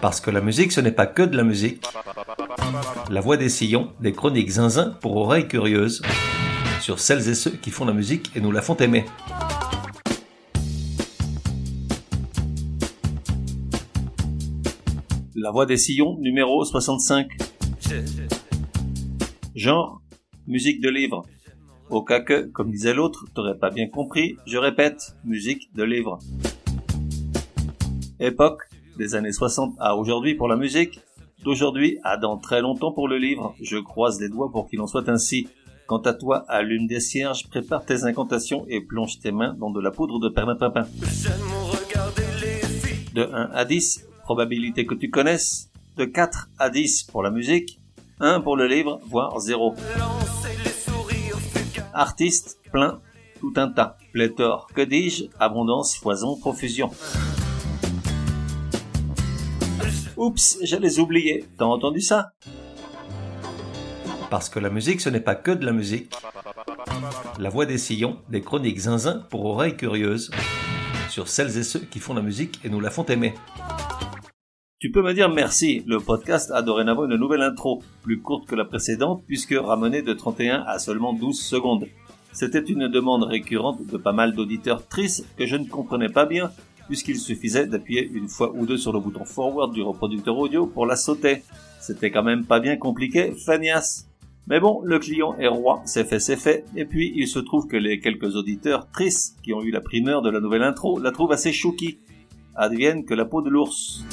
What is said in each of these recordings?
Parce que la musique, ce n'est pas que de la musique. La voix des sillons, des chroniques zinzin pour oreilles curieuses, sur celles et ceux qui font la musique et nous la font aimer. La voix des sillons, numéro 65. Genre, musique de livre. Au cas que, comme disait l'autre, t'aurais pas bien compris, je répète, musique de livre. Époque, des années 60 à aujourd'hui pour la musique, d'aujourd'hui à dans très longtemps pour le livre. Je croise les doigts pour qu'il en soit ainsi. Quant à toi, allume des cierges, prépare tes incantations et plonge tes mains dans de la poudre de perlimpinpin. De 1 à 10, probabilité que tu connaisses. De 4 à 10 pour la musique. 1 pour le livre, voire 0. Artiste, plein, tout un tas. Pléthore, que dis-je? Abondance, foison, profusion. Oups, j'allais oublier. T'as entendu ça? Parce que la musique, ce n'est pas que de la musique. La voix des sillons, des chroniques zinzin pour oreilles curieuses, sur celles et ceux qui font la musique et nous la font aimer. Tu peux me dire merci, le podcast a dorénavant une nouvelle intro, plus courte que la précédente puisque ramenée de 31 à seulement 12 secondes. C'était une demande récurrente de pas mal d'auditeurs tristes que je ne comprenais pas bien puisqu'il suffisait d'appuyer une fois ou deux sur le bouton forward du reproducteur audio pour la sauter. C'était quand même pas bien compliqué, Fanias. Mais bon, le client est roi, c'est fait, c'est fait, et puis il se trouve que les quelques auditeurs tristes qui ont eu la primeur de la nouvelle intro la trouvent assez chouki. Advienne que la peau de l'ours.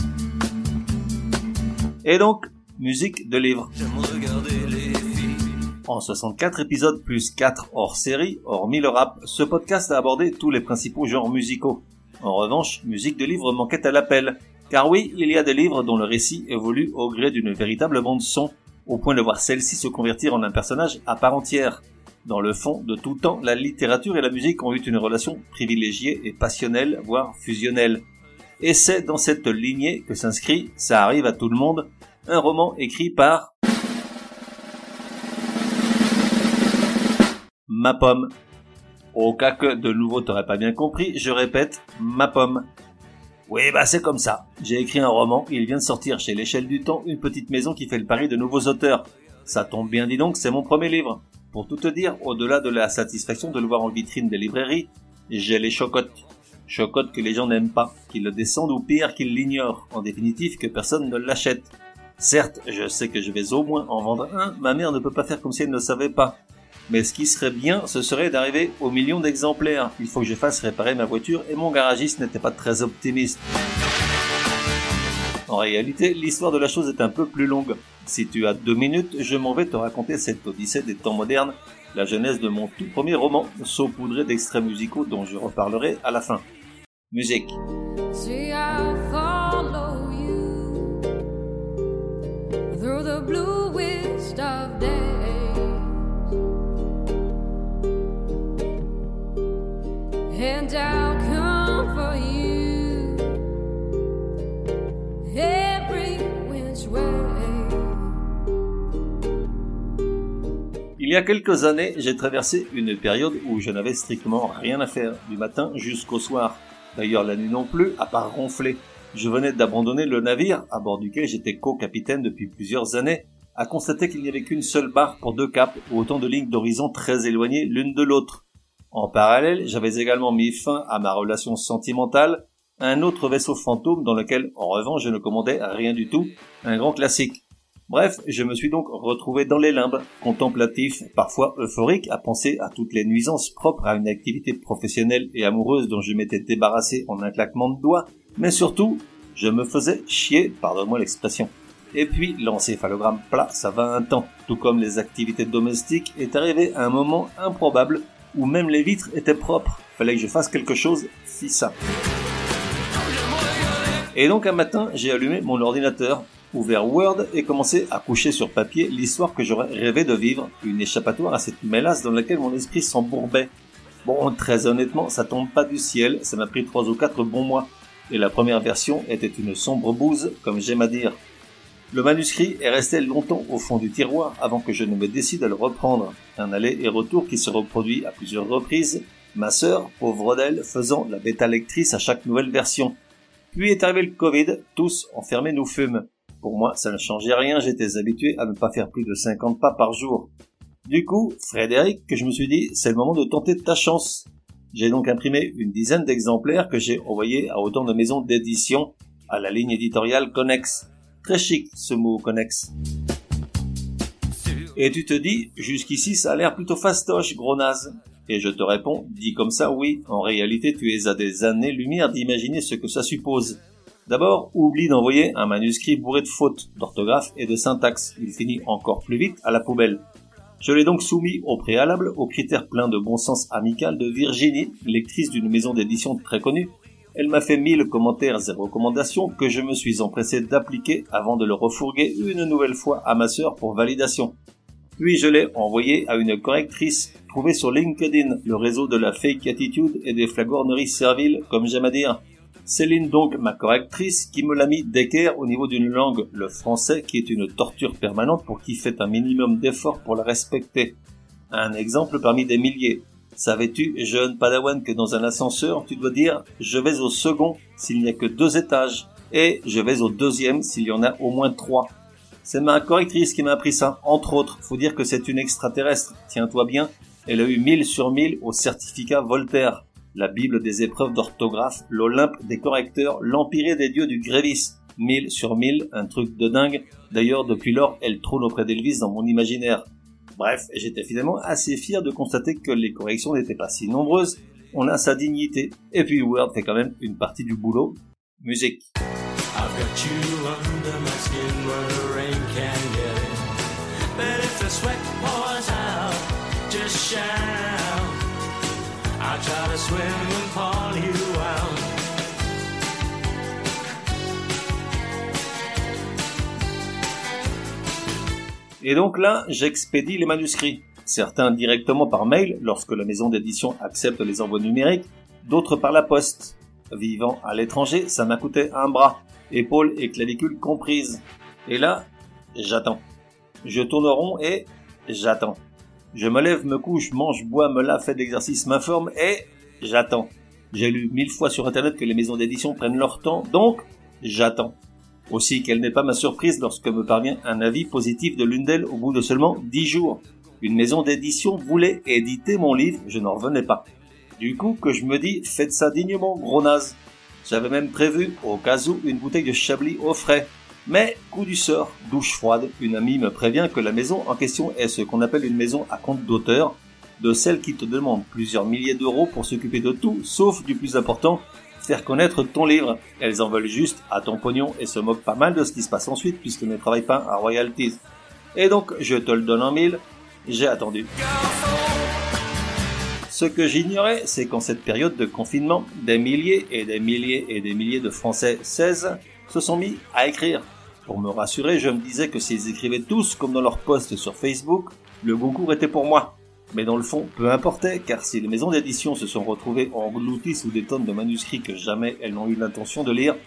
Et donc, musique de livre. En 64 épisodes plus 4 hors série, hormis le rap, ce podcast a abordé tous les principaux genres musicaux. En revanche, musique de livre manquait à l'appel. Car oui, il y a des livres dont le récit évolue au gré d'une véritable bande son, au point de voir celle-ci se convertir en un personnage à part entière. Dans le fond, de tout temps, la littérature et la musique ont eu une relation privilégiée et passionnelle, voire fusionnelle. Et c'est dans cette lignée que s'inscrit, ça arrive à tout le monde, un roman écrit par Ma pomme, au cas que de nouveau t'aurais pas bien compris, je répète, ma pomme. Oui, bah c'est comme ça. J'ai écrit un roman, il vient de sortir chez l'échelle du temps, une petite maison qui fait le pari de nouveaux auteurs. Ça tombe bien, dis donc, c'est mon premier livre. Pour tout te dire, au-delà de la satisfaction de le voir en vitrine des librairies, j'ai les chocottes. Chocottes que les gens n'aiment pas, qu'ils le descendent ou pire, qu'ils l'ignorent. En définitive, que personne ne l'achète. Certes, je sais que je vais au moins en vendre un, ma mère ne peut pas faire comme si elle ne savait pas. Mais ce qui serait bien, ce serait d'arriver au million d'exemplaires. Il faut que je fasse réparer ma voiture et mon garagiste n'était pas très optimiste. En réalité, l'histoire de la chose est un peu plus longue. Si tu as deux minutes, je m'en vais te raconter cette odyssée des temps modernes, la genèse de mon tout premier roman, saupoudré d'extraits musicaux dont je reparlerai à la fin. Musique. Il y a quelques années, j'ai traversé une période où je n'avais strictement rien à faire, du matin jusqu'au soir. D'ailleurs, la nuit non plus, à part ronfler. Je venais d'abandonner le navire, à bord duquel j'étais co-capitaine depuis plusieurs années, à constater qu'il n'y avait qu'une seule barre pour deux caps, ou autant de lignes d'horizon très éloignées l'une de l'autre. En parallèle, j'avais également mis fin à ma relation sentimentale, un autre vaisseau fantôme dans lequel, en revanche, je ne commandais rien du tout, un grand classique. Bref, je me suis donc retrouvé dans les limbes, contemplatif, parfois euphorique, à penser à toutes les nuisances propres à une activité professionnelle et amoureuse dont je m'étais débarrassé en un claquement de doigts, mais surtout, je me faisais chier, pardonne-moi l'expression. Et puis, l'encéphalogramme plat, ça va un temps, tout comme les activités domestiques, est arrivé à un moment improbable où même les vitres étaient propres. Fallait que je fasse quelque chose, si ça. Et donc un matin, j'ai allumé mon ordinateur ouvert Word et commencé à coucher sur papier l'histoire que j'aurais rêvé de vivre, une échappatoire à cette mélasse dans laquelle mon esprit s'embourbait. Bon, très honnêtement, ça tombe pas du ciel, ça m'a pris trois ou quatre bons mois, et la première version était une sombre bouse, comme j'aime à dire. Le manuscrit est resté longtemps au fond du tiroir avant que je ne me décide à le reprendre. Un aller et retour qui se reproduit à plusieurs reprises, ma sœur, pauvre d'elle, faisant la bêta lectrice à chaque nouvelle version. Puis est arrivé le Covid, tous enfermés nous fument. Pour moi, ça ne changeait rien, j'étais habitué à ne pas faire plus de 50 pas par jour. Du coup, Frédéric, que je me suis dit, c'est le moment de tenter ta chance. J'ai donc imprimé une dizaine d'exemplaires que j'ai envoyés à autant de maisons d'édition à la ligne éditoriale Connex. Très chic ce mot Connex. Et tu te dis, jusqu'ici ça a l'air plutôt fastoche, gros naze. Et je te réponds, dit comme ça, oui, en réalité tu es à des années-lumière d'imaginer ce que ça suppose. D'abord, oublie d'envoyer un manuscrit bourré de fautes d'orthographe et de syntaxe. Il finit encore plus vite à la poubelle. Je l'ai donc soumis au préalable aux critères pleins de bon sens amical de Virginie, lectrice d'une maison d'édition très connue. Elle m'a fait mille commentaires et recommandations que je me suis empressé d'appliquer avant de le refourguer une nouvelle fois à ma sœur pour validation. Puis je l'ai envoyé à une correctrice trouvée sur LinkedIn, le réseau de la fake attitude et des flagorneries serviles, comme j'aime à dire. Céline donc, ma correctrice, qui me l'a mis d'équerre au niveau d'une langue, le français, qui est une torture permanente pour qui fait un minimum d'effort pour la respecter. Un exemple parmi des milliers. Savais-tu, jeune padawan, que dans un ascenseur, tu dois dire je vais au second s'il n'y a que deux étages et je vais au deuxième s'il y en a au moins trois. C'est ma correctrice qui m'a appris ça, entre autres. Faut dire que c'est une extraterrestre. Tiens-toi bien. Elle a eu 1000 sur 1000 au certificat Voltaire. La Bible des épreuves d'orthographe, l'Olympe des correcteurs, l'Empire des dieux du Grévis. 1000 sur 1000, un truc de dingue. D'ailleurs, depuis lors, elle trône auprès d'Elvis dans mon imaginaire. Bref, j'étais finalement assez fier de constater que les corrections n'étaient pas si nombreuses. On a sa dignité. Et puis Word fait quand même une partie du boulot. Musique. Et donc là, j'expédie les manuscrits. Certains directement par mail lorsque la maison d'édition accepte les envois numériques, d'autres par la poste. Vivant à l'étranger, ça m'a coûté un bras, épaules et clavicule comprises. Et là, j'attends. Je tourne rond et j'attends. Je me lève, me couche, mange, bois, me lave, fais d'exercice, m'informe et j'attends. J'ai lu mille fois sur internet que les maisons d'édition prennent leur temps, donc j'attends. Aussi quelle n'est pas ma surprise lorsque me parvient un avis positif de l'une d'elles au bout de seulement dix jours. Une maison d'édition voulait éditer mon livre, je n'en revenais pas. Du coup que je me dis, faites ça dignement, gros naze. J'avais même prévu, au cas où, une bouteille de Chablis au frais. Mais, coup du sort, douche froide, une amie me prévient que la maison en question est ce qu'on appelle une maison à compte d'auteur, de celle qui te demande plusieurs milliers d'euros pour s'occuper de tout, sauf du plus important, faire connaître ton livre. Elles en veulent juste à ton pognon et se moquent pas mal de ce qui se passe ensuite puisque ne travaillent pas à royalties. Et donc, je te le donne en mille, j'ai attendu. Ce que j'ignorais, c'est qu'en cette période de confinement, des milliers et des milliers et des milliers de Français 16 se sont mis à écrire. Pour me rassurer, je me disais que s'ils écrivaient tous comme dans leur post sur Facebook, le concours était pour moi. Mais dans le fond, peu importait, car si les maisons d'édition se sont retrouvées englouties sous des tonnes de manuscrits que jamais elles n'ont eu l'intention de lire,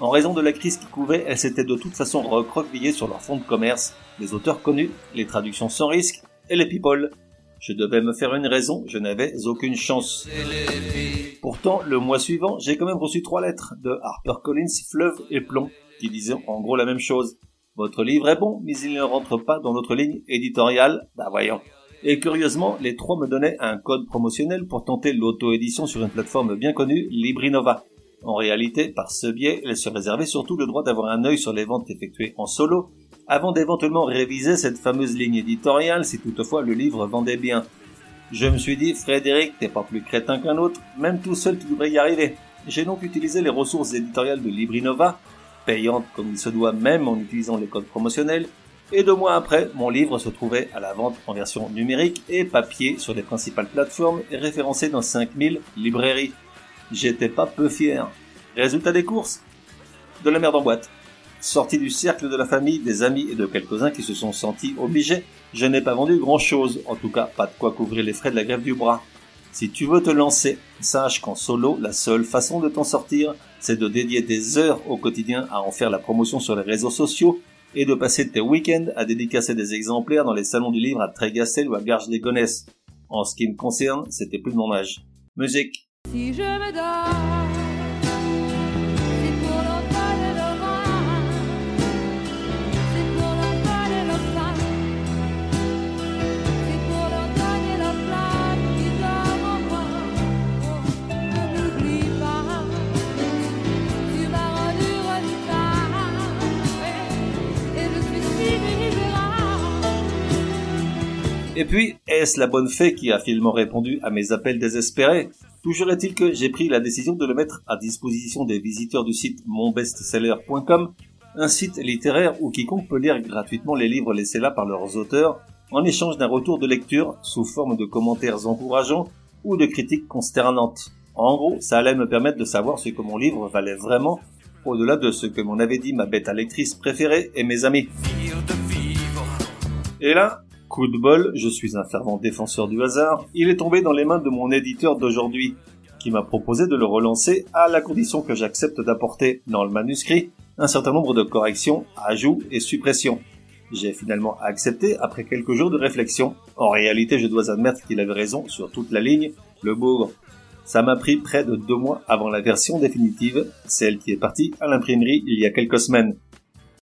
en raison de la crise qui couvait, elles s'étaient de toute façon recroquevillées sur leur fonds de commerce, les auteurs connus, les traductions sans risque et les people. Je devais me faire une raison, je n'avais aucune chance. Pourtant, le mois suivant, j'ai quand même reçu trois lettres de HarperCollins, Fleuve et Plomb, qui en gros la même chose. Votre livre est bon, mais il ne rentre pas dans notre ligne éditoriale. Bah voyons. Et curieusement, les trois me donnaient un code promotionnel pour tenter l'auto-édition sur une plateforme bien connue, Librinova. En réalité, par ce biais, elle se réservait surtout le droit d'avoir un œil sur les ventes effectuées en solo, avant d'éventuellement réviser cette fameuse ligne éditoriale si toutefois le livre vendait bien. Je me suis dit, Frédéric, t'es pas plus crétin qu'un autre, même tout seul tu devrais y arriver. J'ai donc utilisé les ressources éditoriales de Librinova, payantes comme il se doit même en utilisant les codes promotionnels, et deux mois après, mon livre se trouvait à la vente en version numérique et papier sur les principales plateformes et référencé dans 5000 librairies. J'étais pas peu fier. Résultat des courses? De la merde en boîte. Sorti du cercle de la famille, des amis et de quelques-uns qui se sont sentis obligés, je n'ai pas vendu grand-chose, en tout cas pas de quoi couvrir les frais de la grève du bras. Si tu veux te lancer, sache qu'en solo, la seule façon de t'en sortir, c'est de dédier des heures au quotidien à en faire la promotion sur les réseaux sociaux et de passer tes week-ends à dédicacer des exemplaires dans les salons du livre à Trégassel ou à Garges les Gonesse. En ce qui me concerne, c'était plus de mon âge. Musique. Et puis, est-ce la bonne fée qui a finalement répondu à mes appels désespérés? Toujours est-il que j'ai pris la décision de le mettre à disposition des visiteurs du site monbestseller.com, un site littéraire où quiconque peut lire gratuitement les livres laissés là par leurs auteurs, en échange d'un retour de lecture sous forme de commentaires encourageants ou de critiques consternantes. En gros, ça allait me permettre de savoir ce que mon livre valait vraiment, au-delà de ce que m'en avait dit ma bête à lectrice préférée et mes amis. Et là, coup de bol, je suis un fervent défenseur du hasard, il est tombé dans les mains de mon éditeur d'aujourd'hui, qui m'a proposé de le relancer à la condition que j'accepte d'apporter dans le manuscrit un certain nombre de corrections, ajouts et suppressions. J'ai finalement accepté après quelques jours de réflexion. En réalité, je dois admettre qu'il avait raison sur toute la ligne, le bougre. Ça m'a pris près de deux mois avant la version définitive, celle qui est partie à l'imprimerie il y a quelques semaines.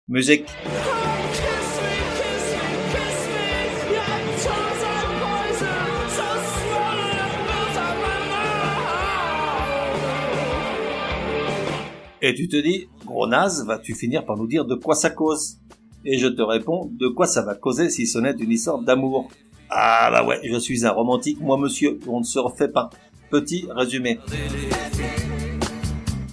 Musique. Et tu te dis, gros naze, vas-tu finir par nous dire de quoi ça cause? Et je te réponds, de quoi ça va causer si ce n'est une histoire d'amour? Ah bah ouais, je suis un romantique, moi monsieur, on ne se refait pas. Petit résumé.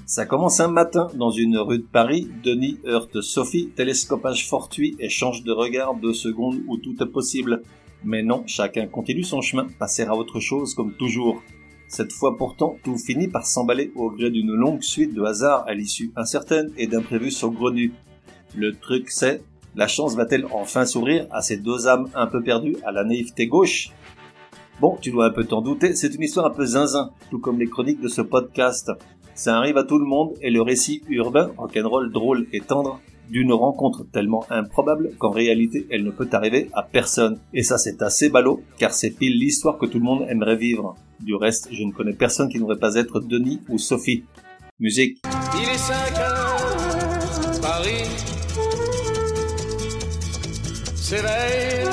Ça commence un matin dans une rue de Paris. Denis heurte Sophie, télescopage fortuit, échange de regards, deux secondes où tout est possible. Mais non, chacun continue son chemin, passer à autre chose comme toujours. Cette fois pourtant, tout finit par s'emballer au gré d'une longue suite de hasards à l'issue incertaine et d'imprévus saugrenus. Le truc c'est, la chance va-t-elle enfin s'ouvrir à ces deux âmes un peu perdues à la naïveté gauche? Bon, tu dois un peu t'en douter, c'est une histoire un peu zinzin, tout comme les chroniques de ce podcast. Ça arrive à tout le monde et le récit urbain, rock'n'roll drôle et tendre, d'une rencontre tellement improbable qu'en réalité elle ne peut arriver à personne. Et ça c'est assez ballot, car c'est pile l'histoire que tout le monde aimerait vivre. Du reste, je ne connais personne qui n'aurait pas être Denis ou Sophie. Musique. Il est 5 heures, Paris s'éveille.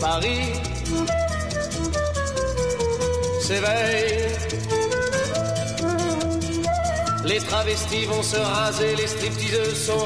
Paris s'éveille. Les travestis vont se raser, les stripteaseuses sont.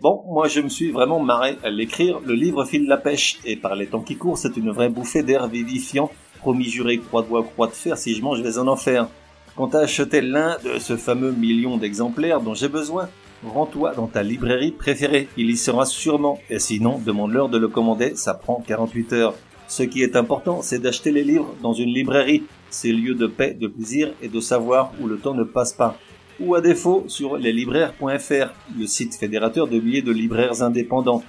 Bon, moi je me suis vraiment marré à l'écrire, le livre file la pêche, et par les temps qui courent, c'est une vraie bouffée d'air vivifiant, promis juré croix de bois, croix de fer, si je mange, je vais en enfer. Quand t'as acheté l'un de ce fameux million d'exemplaires dont j'ai besoin, rends-toi dans ta librairie préférée, il y sera sûrement, et sinon, demande-leur de le commander, ça prend 48 heures. Ce qui est important, c'est d'acheter les livres dans une librairie, ces lieux de paix, de plaisir et de savoir où le temps ne passe pas. Ou à défaut sur leslibraires.fr, le site fédérateur de billets de libraires indépendants.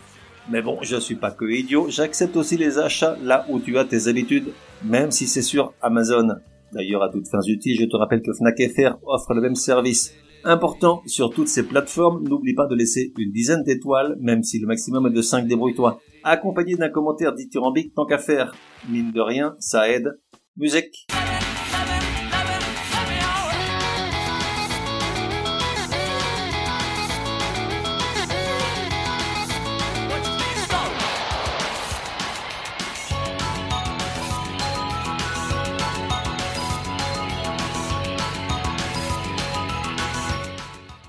Mais bon, je suis pas que idiot, j'accepte aussi les achats là où tu as tes habitudes, même si c'est sur Amazon. D'ailleurs, à toutes fins utiles, je te rappelle que Fnac FR offre le même service. Important, sur toutes ces plateformes, n'oublie pas de laisser une dizaine d'étoiles, même si le maximum est de 5 débrouille-toi, accompagné d'un commentaire dithyrambique tant qu'à faire. Mine de rien, ça aide. Musique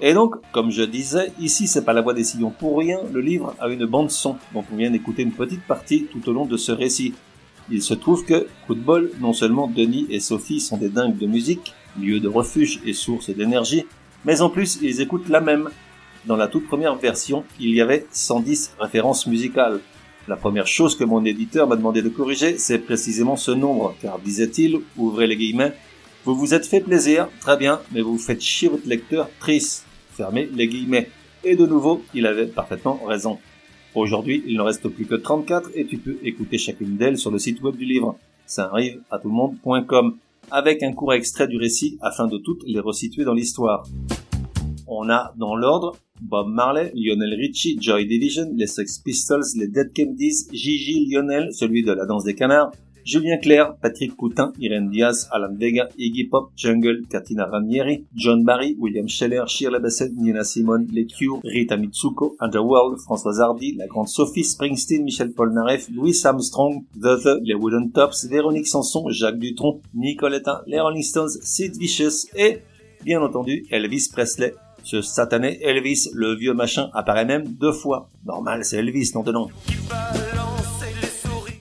Et donc, comme je disais, ici c'est pas la voix des sillons pour rien, le livre a une bande son dont on vient d'écouter une petite partie tout au long de ce récit. Il se trouve que, coup de bol, non seulement Denis et Sophie sont des dingues de musique, lieu de refuge et source d'énergie, mais en plus ils écoutent la même. Dans la toute première version, il y avait 110 références musicales. La première chose que mon éditeur m'a demandé de corriger, c'est précisément ce nombre, car disait-il, ouvrez les guillemets, vous vous êtes fait plaisir, très bien, mais vous faites chier votre lecteur triste. Fermez les guillemets. Et de nouveau, il avait parfaitement raison. Aujourd'hui, il ne reste plus que 34 et tu peux écouter chacune d'elles sur le site web du livre. Ça arrive à tout le monde.com avec un court extrait du récit afin de toutes les resituer dans l'histoire. On a dans l'ordre Bob Marley, Lionel Richie, Joy Division, les Sex Pistols, les Dead Kennedys, Gigi Lionel, celui de la danse des canards, Julien Clerc, Patrick Coutin, Irene Diaz, Alan Vega, Iggy Pop, Jungle, Katina Ranieri, John Barry, William Scheller, Shirley Bassett, Nina Simone, Les Cure, Rita Mitsuko, Underworld, Françoise Hardy, La Grande Sophie, Springsteen, Michel Polnareff, Louis Armstrong, The The, Les Wooden Tops, Véronique Sanson, Jacques Dutronc, Nicoletta, les Rolling Stones, Sid Vicious et, bien entendu, Elvis Presley. Ce satané Elvis, le vieux machin, apparaît même deux fois. Normal, c'est Elvis, non de.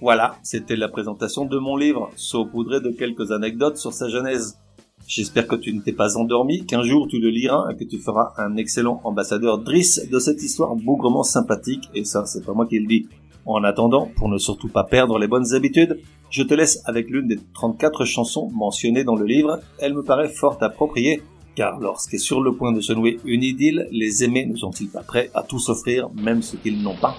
Voilà, c'était la présentation de mon livre, saupoudré de quelques anecdotes sur sa genèse. J'espère que tu ne t'es pas endormi, qu'un jour tu le liras et que tu feras un excellent ambassadeur Driss de cette histoire bougrement sympathique, et ça, c'est pas moi qui le dis. En attendant, pour ne surtout pas perdre les bonnes habitudes, je te laisse avec l'une des 34 chansons mentionnées dans le livre. Elle me paraît fort appropriée, car lorsqu'est sur le point de se nouer une idylle, les aimés ne sont-ils pas prêts à tout s'offrir, même ce qu'ils n'ont pas?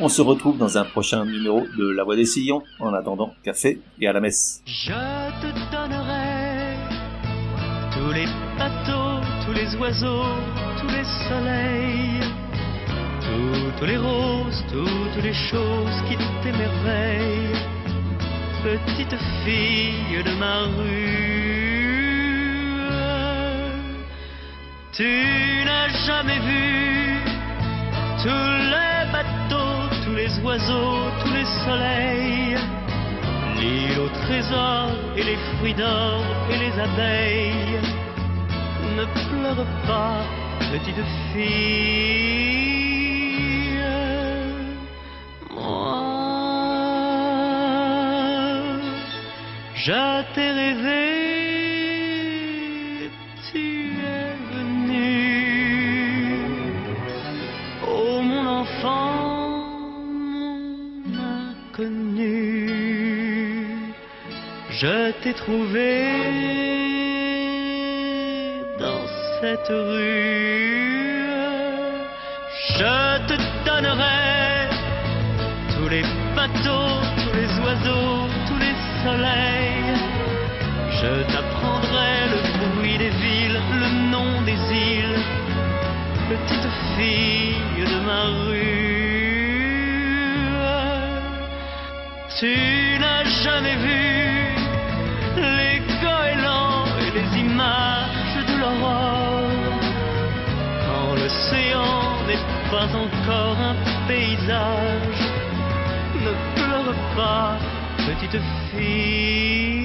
On se retrouve dans un prochain numéro de La Voix des Sillons. En attendant, café et à la messe. Je te donnerai tous les bateaux, tous les oiseaux, tous les soleils, toutes les roses, toutes les choses qui t'émerveillent. Petite fille de ma rue, tu n'as jamais vu tous les les oiseaux, tous les soleils, l'île au trésor et les fruits d'or et les abeilles. Ne pleure pas, petite fille. Moi, je t'ai rêvé. Je t'ai trouvé dans cette rue. Je te donnerai tous les bateaux, tous les oiseaux, tous les soleils. Je t'apprendrai le bruit des villes, le nom des îles. Petite fille de ma rue. Tu n'as jamais vu images de l'aurore. Quand l'océan n'est pas encore un paysage, ne pleure pas, petite fille.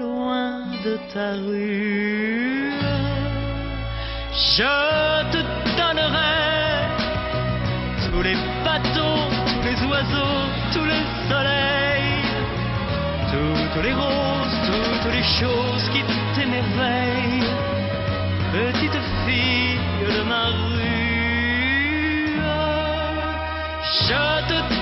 Loin de ta rue. Je te donnerai tous les bateaux, tous les oiseaux, tous les soleils, toutes les roses, toutes les choses qui t'émerveillent. Petite fille de ma rue, je te